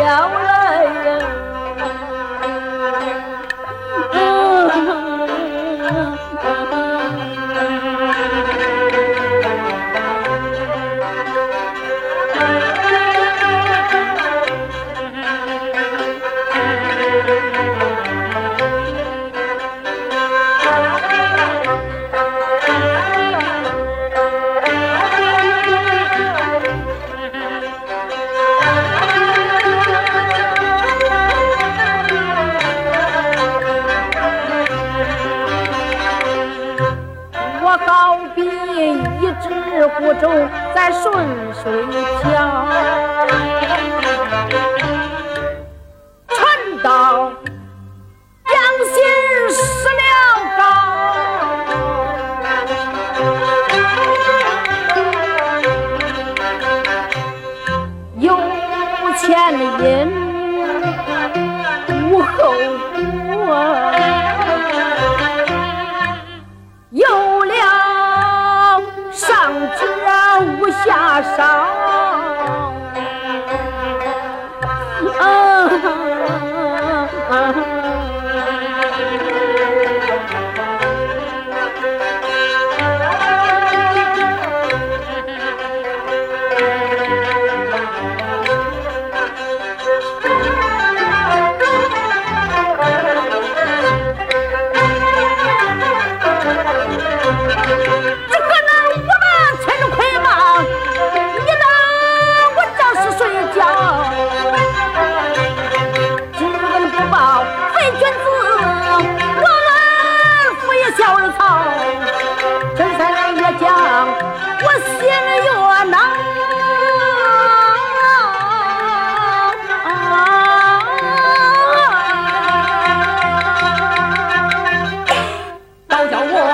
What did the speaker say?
呀一只孤舟在顺水漂，船到江心死了篙，有前因无后果。操！真三年越讲，我心里越恼，倒叫我。